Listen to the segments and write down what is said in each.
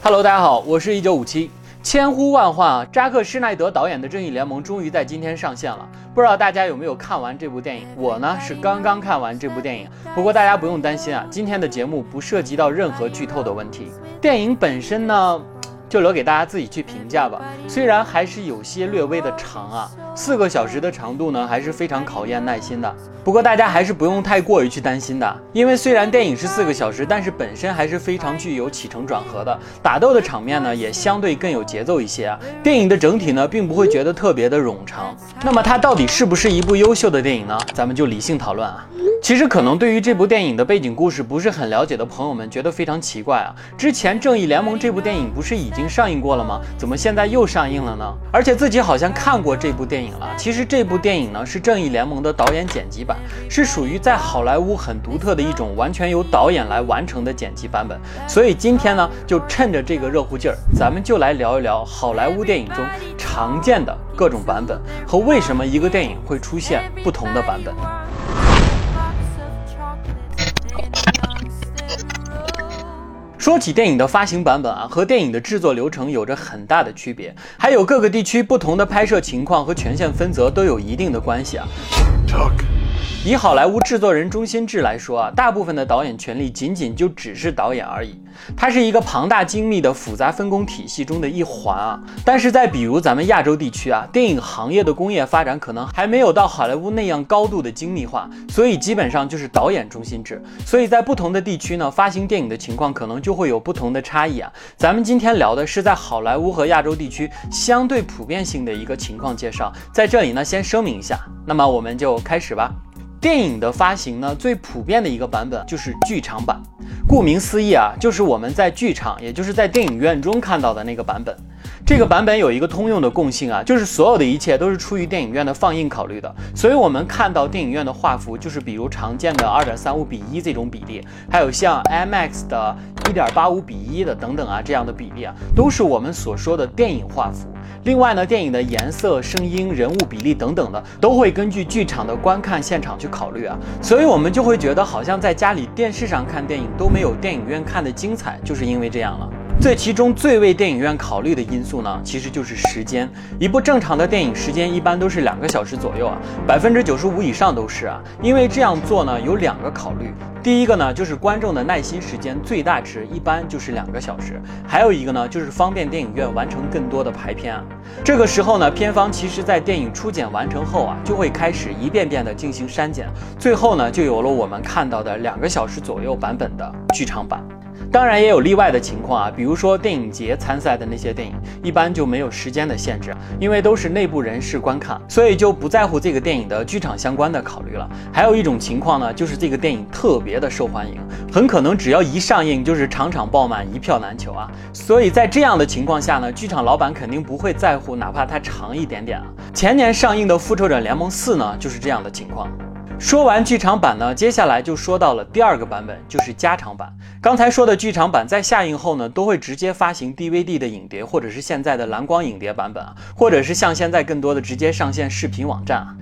Hello，大家好，我是一九五七。千呼万唤啊，扎克施耐德导演的《正义联盟》终于在今天上线了。不知道大家有没有看完这部电影？我呢是刚刚看完这部电影。不过大家不用担心啊，今天的节目不涉及到任何剧透的问题。电影本身呢？就留给大家自己去评价吧。虽然还是有些略微的长啊，四个小时的长度呢，还是非常考验耐心的。不过大家还是不用太过于去担心的，因为虽然电影是四个小时，但是本身还是非常具有起承转合的，打斗的场面呢也相对更有节奏一些啊。电影的整体呢，并不会觉得特别的冗长。那么它到底是不是一部优秀的电影呢？咱们就理性讨论啊。其实可能对于这部电影的背景故事不是很了解的朋友们，觉得非常奇怪啊。之前《正义联盟》这部电影不是已经上映过了吗？怎么现在又上映了呢？而且自己好像看过这部电影其实这部电影呢是《正义联盟》的导演剪辑版，是属于在好莱坞很独特的一种完全由导演来完成的剪辑版本。所以今天呢，就趁着这个热乎劲儿，咱们就来聊一聊好莱坞电影中常见的各种版本和为什么一个电影会出现不同的版本。说起电影的发行版本啊，和电影的制作流程有着很大的区别，还有各个地区不同的拍摄情况和权限分责都有一定的关系啊。以好莱坞制作人中心制来说啊，大部分的导演权力仅仅就只是导演而已，它是一个庞大精密的复杂分工体系中的一环啊。但是在比如咱们亚洲地区啊，电影行业的工业发展可能还没有到好莱坞那样高度的精密化，所以基本上就是导演中心制。所以在不同的地区呢，发行电影的情况可能就会有不同的差异啊。咱们今天聊的是在好莱坞和亚洲地区相对普遍性的一个情况介绍，在这里呢先声明一下，那么我们就开始吧。电影的发行呢，最普遍的一个版本就是剧场版。顾名思义啊，就是我们在剧场，也就是在电影院中看到的那个版本。这个版本有一个通用的共性啊，就是所有的一切都是出于电影院的放映考虑的。所以，我们看到电影院的画幅，就是比如常见的二点三五比一这种比例，还有像 IMAX 的一点八五比一的等等啊这样的比例啊，都是我们所说的电影画幅。另外呢，电影的颜色、声音、人物比例等等的，都会根据剧场的观看现场去考虑啊。所以，我们就会觉得好像在家里电视上看电影都没有电影院看的精彩，就是因为这样了。最其中最为电影院考虑的因素呢，其实就是时间。一部正常的电影时间一般都是两个小时左右啊，百分之九十五以上都是啊。因为这样做呢，有两个考虑。第一个呢，就是观众的耐心时间最大值一般就是两个小时。还有一个呢，就是方便电影院完成更多的排片啊。这个时候呢，片方其实在电影初剪完成后啊，就会开始一遍遍的进行删减，最后呢，就有了我们看到的两个小时左右版本的剧场版。当然也有例外的情况啊，比如说电影节参赛的那些电影，一般就没有时间的限制，因为都是内部人士观看，所以就不在乎这个电影的剧场相关的考虑了。还有一种情况呢，就是这个电影特别的受欢迎，很可能只要一上映就是场场爆满，一票难求啊。所以在这样的情况下呢，剧场老板肯定不会在乎，哪怕它长一点点啊。前年上映的《复仇者联盟四》呢，就是这样的情况。说完剧场版呢，接下来就说到了第二个版本，就是加长版。刚才说的剧场版在下映后呢，都会直接发行 DVD 的影碟，或者是现在的蓝光影碟版本啊，或者是像现在更多的直接上线视频网站啊。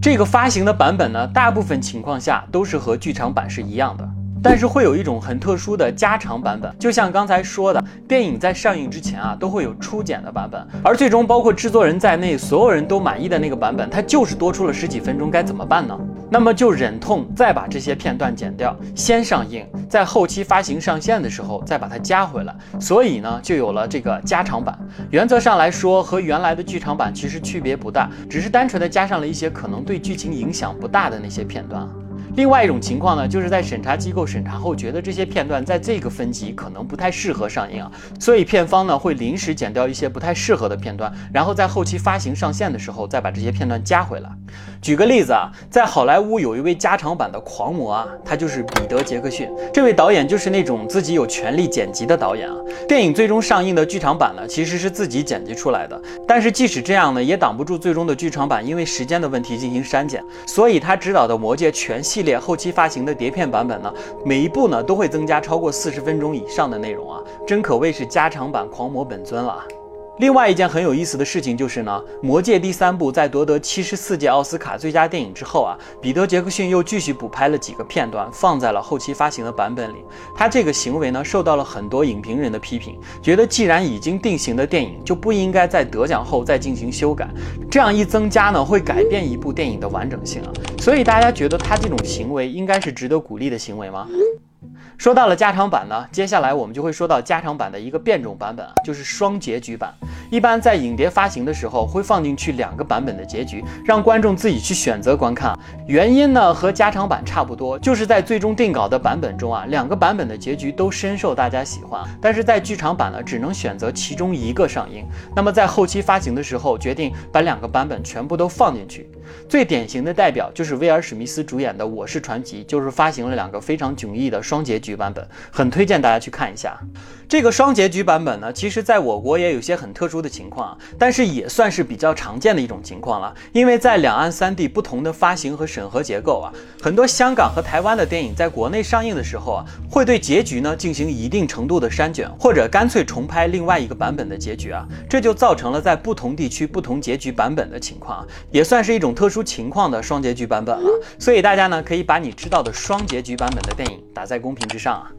这个发行的版本呢，大部分情况下都是和剧场版是一样的。但是会有一种很特殊的加长版本，就像刚才说的，电影在上映之前啊，都会有初剪的版本，而最终包括制作人在内，所有人都满意的那个版本，它就是多出了十几分钟，该怎么办呢？那么就忍痛再把这些片段剪掉，先上映，在后期发行上线的时候再把它加回来，所以呢，就有了这个加长版。原则上来说，和原来的剧场版其实区别不大，只是单纯的加上了一些可能对剧情影响不大的那些片段。另外一种情况呢，就是在审查机构审查后，觉得这些片段在这个分级可能不太适合上映啊，所以片方呢会临时剪掉一些不太适合的片段，然后在后期发行上线的时候再把这些片段加回来。举个例子啊，在好莱坞有一位加长版的狂魔啊，他就是彼得·杰克逊。这位导演就是那种自己有权利剪辑的导演啊。电影最终上映的剧场版呢，其实是自己剪辑出来的，但是即使这样呢，也挡不住最终的剧场版因为时间的问题进行删减。所以他执导的《魔戒》全系列。后期发行的碟片版本呢，每一部呢都会增加超过四十分钟以上的内容啊，真可谓是加长版狂魔本尊了。另外一件很有意思的事情就是呢，《魔戒》第三部在夺得七十四届奥斯卡最佳电影之后啊，彼得·杰克逊又继续补拍了几个片段，放在了后期发行的版本里。他这个行为呢，受到了很多影评人的批评，觉得既然已经定型的电影就不应该在得奖后再进行修改，这样一增加呢，会改变一部电影的完整性啊。所以大家觉得他这种行为应该是值得鼓励的行为吗？说到了加长版呢，接下来我们就会说到加长版的一个变种版本啊，就是双结局版。一般在影碟发行的时候会放进去两个版本的结局，让观众自己去选择观看。原因呢和加长版差不多，就是在最终定稿的版本中啊，两个版本的结局都深受大家喜欢。但是在剧场版呢，只能选择其中一个上映。那么在后期发行的时候，决定把两个版本全部都放进去。最典型的代表就是威尔史密斯主演的《我是传奇》，就是发行了两个非常迥异的双结局版本，很推荐大家去看一下。这个双结局版本呢，其实在我国也有些很特殊的情况，但是也算是比较常见的一种情况了。因为在两岸三地不同的发行和审核结构啊，很多香港和台湾的电影在国内上映的时候啊，会对结局呢进行一定程度的删减，或者干脆重拍另外一个版本的结局啊，这就造成了在不同地区不同结局版本的情况，也算是一种特殊情况的双结局版本了。所以大家呢可以把你知道的双结局版本的电影打在公屏之上啊。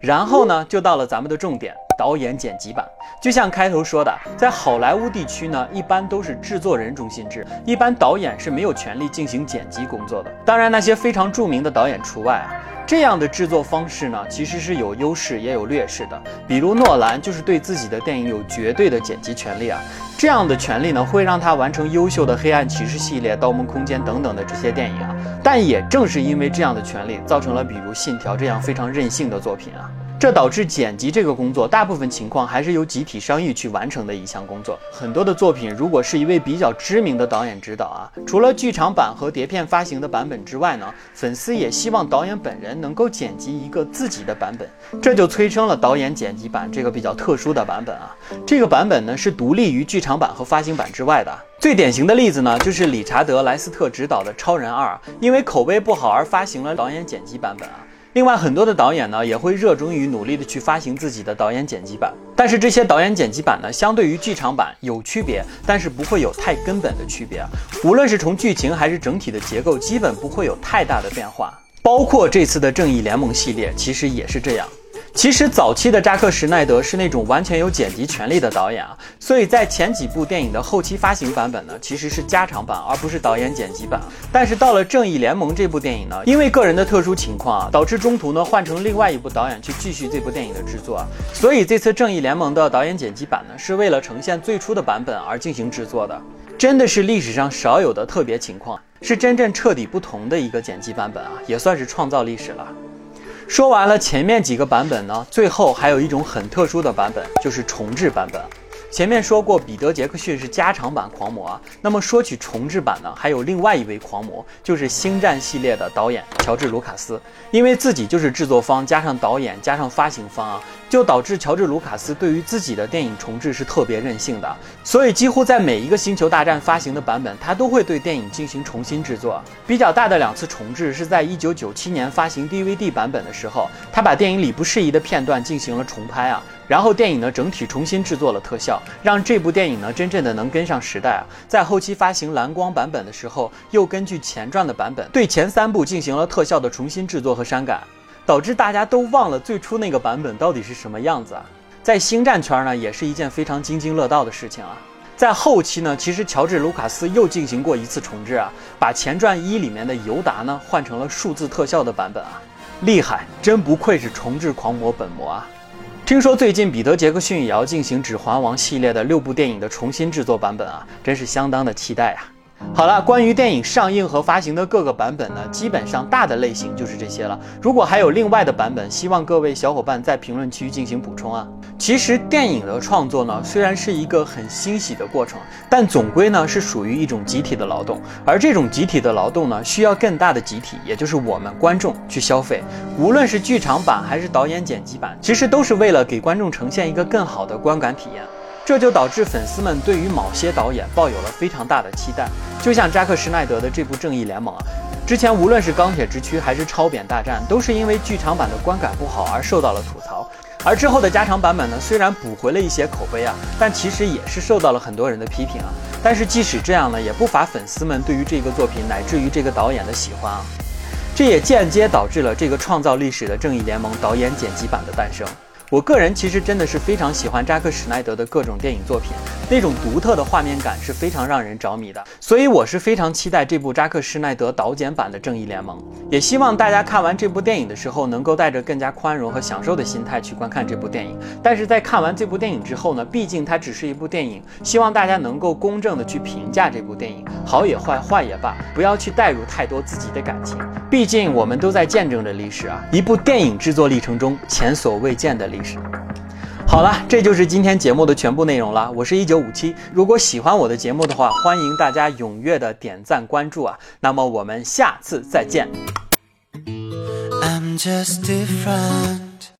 然后呢，就到了咱们的重点——导演剪辑版。就像开头说的，在好莱坞地区呢，一般都是制作人中心制，一般导演是没有权利进行剪辑工作的。当然，那些非常著名的导演除外啊。这样的制作方式呢，其实是有优势也有劣势的。比如诺兰就是对自己的电影有绝对的剪辑权利啊，这样的权利呢，会让他完成优秀的黑暗骑士系列、盗梦空间等等的这些电影啊。但也正是因为这样的权利，造成了比如信条这样非常任性的作品啊。这导致剪辑这个工作，大部分情况还是由集体商议去完成的一项工作。很多的作品，如果是一位比较知名的导演指导啊，除了剧场版和碟片发行的版本之外呢，粉丝也希望导演本人能够剪辑一个自己的版本，这就催生了导演剪辑版这个比较特殊的版本啊。这个版本呢是独立于剧场版和发行版之外的。最典型的例子呢，就是理查德莱斯特执导的《超人二》，因为口碑不好而发行了导演剪辑版本啊。另外，很多的导演呢也会热衷于努力的去发行自己的导演剪辑版，但是这些导演剪辑版呢，相对于剧场版有区别，但是不会有太根本的区别。无论是从剧情还是整体的结构，基本不会有太大的变化。包括这次的正义联盟系列，其实也是这样。其实早期的扎克施奈德是那种完全有剪辑权利的导演啊，所以在前几部电影的后期发行版本呢，其实是加长版，而不是导演剪辑版。但是到了正义联盟这部电影呢，因为个人的特殊情况啊，导致中途呢换成另外一部导演去继续这部电影的制作，所以这次正义联盟的导演剪辑版呢，是为了呈现最初的版本而进行制作的，真的是历史上少有的特别情况，是真正彻底不同的一个剪辑版本啊，也算是创造历史了。说完了前面几个版本呢，最后还有一种很特殊的版本，就是重置版本。前面说过，彼得·杰克逊是加长版狂魔啊。那么说起重制版呢，还有另外一位狂魔，就是《星战》系列的导演乔治·卢卡斯。因为自己就是制作方，加上导演，加上发行方啊，就导致乔治·卢卡斯对于自己的电影重置是特别任性的。所以几乎在每一个《星球大战》发行的版本，他都会对电影进行重新制作。比较大的两次重置是在1997年发行 DVD 版本的时候，他把电影里不适宜的片段进行了重拍啊。然后电影呢整体重新制作了特效，让这部电影呢真正的能跟上时代啊！在后期发行蓝光版本的时候，又根据前传的版本对前三部进行了特效的重新制作和删改，导致大家都忘了最初那个版本到底是什么样子啊！在星战圈呢，也是一件非常津津乐道的事情啊！在后期呢，其实乔治·卢卡斯又进行过一次重置啊，把前传一里面的尤达呢换成了数字特效的版本啊，厉害，真不愧是重置狂魔本魔啊！听说最近彼得·杰克逊也要进行《指环王》系列的六部电影的重新制作版本啊，真是相当的期待啊！好了，关于电影上映和发行的各个版本呢，基本上大的类型就是这些了。如果还有另外的版本，希望各位小伙伴在评论区进行补充啊。其实电影的创作呢，虽然是一个很欣喜的过程，但总归呢是属于一种集体的劳动，而这种集体的劳动呢，需要更大的集体，也就是我们观众去消费。无论是剧场版还是导演剪辑版，其实都是为了给观众呈现一个更好的观感体验。这就导致粉丝们对于某些导演抱有了非常大的期待，就像扎克施奈德的这部《正义联盟》啊，之前无论是《钢铁之躯》还是《超扁大战》，都是因为剧场版的观感不好而受到了吐槽。而之后的加长版本呢，虽然补回了一些口碑啊，但其实也是受到了很多人的批评啊。但是即使这样呢，也不乏粉丝们对于这个作品乃至于这个导演的喜欢啊。这也间接导致了这个创造历史的《正义联盟》导演剪辑版的诞生。我个人其实真的是非常喜欢扎克史奈德的各种电影作品，那种独特的画面感是非常让人着迷的。所以我是非常期待这部扎克施奈德导剪版的《正义联盟》，也希望大家看完这部电影的时候，能够带着更加宽容和享受的心态去观看这部电影。但是在看完这部电影之后呢，毕竟它只是一部电影，希望大家能够公正的去评价这部电影，好也坏，坏也罢，不要去带入太多自己的感情。毕竟我们都在见证着历史啊，一部电影制作历程中前所未见的历史。好了，这就是今天节目的全部内容了。我是一九五七，如果喜欢我的节目的话，欢迎大家踊跃的点赞关注啊。那么我们下次再见。I'm just different.